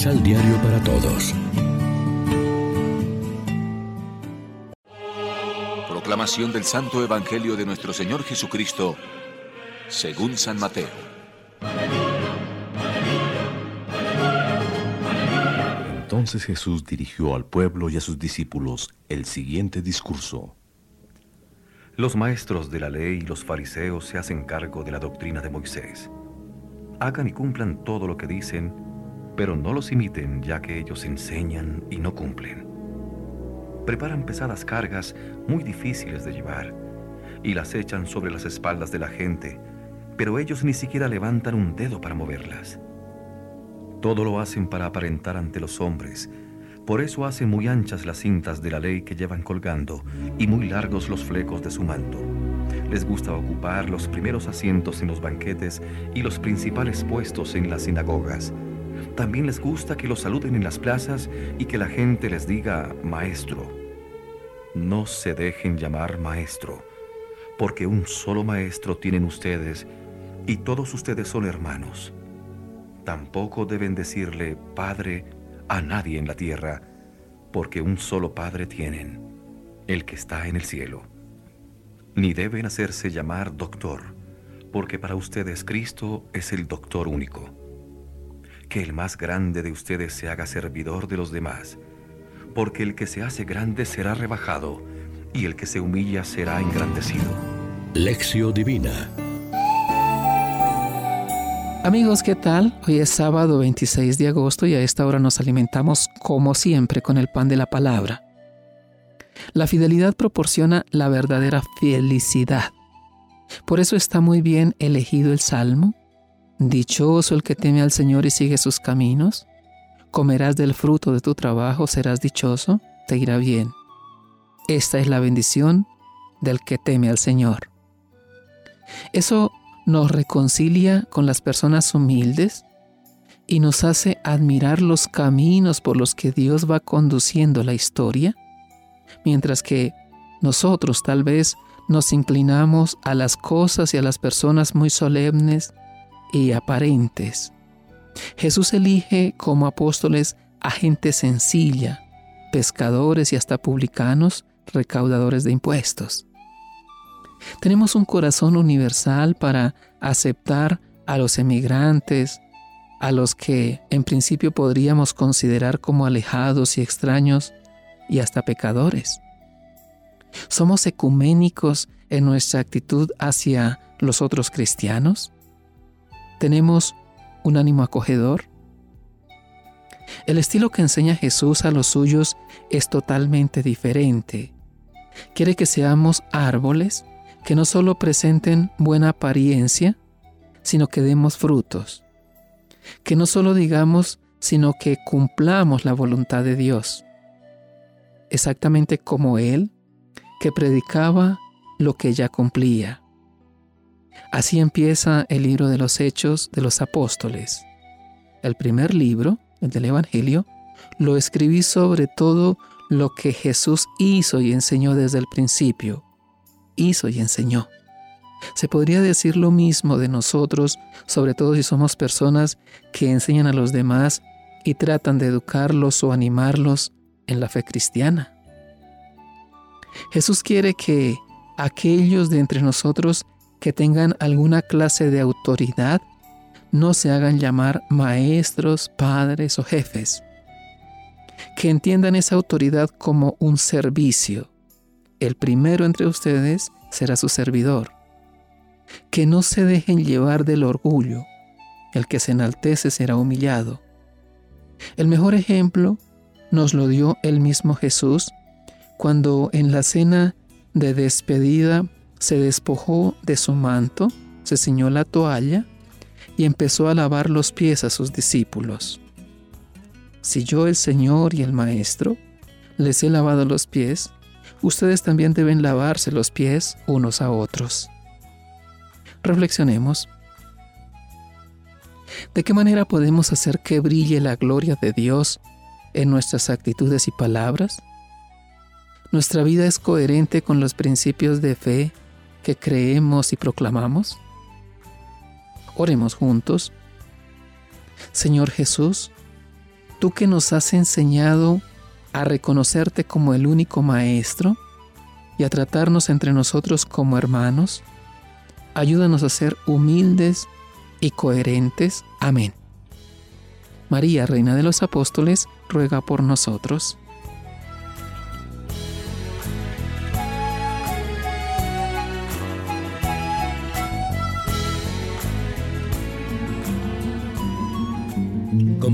Misal Diario para Todos. Proclamación del Santo Evangelio de nuestro Señor Jesucristo, según San Mateo. Entonces Jesús dirigió al pueblo y a sus discípulos el siguiente discurso. Los maestros de la ley y los fariseos se hacen cargo de la doctrina de Moisés. Hagan y cumplan todo lo que dicen, pero no los imiten ya que ellos enseñan y no cumplen. Preparan pesadas cargas muy difíciles de llevar y las echan sobre las espaldas de la gente, pero ellos ni siquiera levantan un dedo para moverlas. Todo lo hacen para aparentar ante los hombres, por eso hacen muy anchas las cintas de la ley que llevan colgando y muy largos los flecos de su manto. Les gusta ocupar los primeros asientos en los banquetes y los principales puestos en las sinagogas. También les gusta que los saluden en las plazas y que la gente les diga maestro. No se dejen llamar maestro, porque un solo maestro tienen ustedes y todos ustedes son hermanos. Tampoco deben decirle Padre a nadie en la tierra, porque un solo Padre tienen, el que está en el cielo. Ni deben hacerse llamar doctor, porque para ustedes Cristo es el doctor único. Que el más grande de ustedes se haga servidor de los demás, porque el que se hace grande será rebajado, y el que se humilla será engrandecido. Lección Divina Amigos, ¿qué tal? Hoy es sábado 26 de agosto y a esta hora nos alimentamos como siempre con el pan de la palabra. La fidelidad proporciona la verdadera felicidad. Por eso está muy bien elegido el Salmo. Dichoso el que teme al Señor y sigue sus caminos. Comerás del fruto de tu trabajo, serás dichoso, te irá bien. Esta es la bendición del que teme al Señor. Eso nos reconcilia con las personas humildes y nos hace admirar los caminos por los que Dios va conduciendo la historia, mientras que nosotros tal vez nos inclinamos a las cosas y a las personas muy solemnes y aparentes. Jesús elige como apóstoles a gente sencilla, pescadores y hasta publicanos, recaudadores de impuestos. Tenemos un corazón universal para aceptar a los emigrantes, a los que en principio podríamos considerar como alejados y extraños y hasta pecadores. ¿Somos ecuménicos en nuestra actitud hacia los otros cristianos? ¿Tenemos un ánimo acogedor? El estilo que enseña Jesús a los suyos es totalmente diferente. Quiere que seamos árboles que no solo presenten buena apariencia, sino que demos frutos. Que no solo digamos, sino que cumplamos la voluntad de Dios. Exactamente como Él, que predicaba lo que ya cumplía. Así empieza el libro de los Hechos de los Apóstoles. El primer libro, el del Evangelio, lo escribí sobre todo lo que Jesús hizo y enseñó desde el principio, hizo y enseñó. Se podría decir lo mismo de nosotros, sobre todo si somos personas que enseñan a los demás y tratan de educarlos o animarlos en la fe cristiana. Jesús quiere que aquellos de entre nosotros que tengan alguna clase de autoridad no se hagan llamar maestros, padres o jefes. Que entiendan esa autoridad como un servicio, el primero entre ustedes será su servidor. Que no se dejen llevar del orgullo, el que se enaltece será humillado. El mejor ejemplo nos lo dio el mismo Jesús cuando en la cena de despedida se despojó de su manto, se ciñó la toalla y empezó a lavar los pies a sus discípulos. Si yo, el Señor y el Maestro, les he lavado los pies, ustedes también deben lavarse los pies unos a otros. Reflexionemos. ¿De qué manera podemos hacer que brille la gloria de Dios en nuestras actitudes y palabras? ¿Nuestra vida es coherente con los principios de fe que creemos y proclamamos? Oremos juntos. Señor Jesús, tú que nos has enseñado a reconocerte como el único Maestro y a tratarnos entre nosotros como hermanos, ayúdanos a ser humildes y coherentes. Amén. María, Reina de los Apóstoles, ruega por nosotros.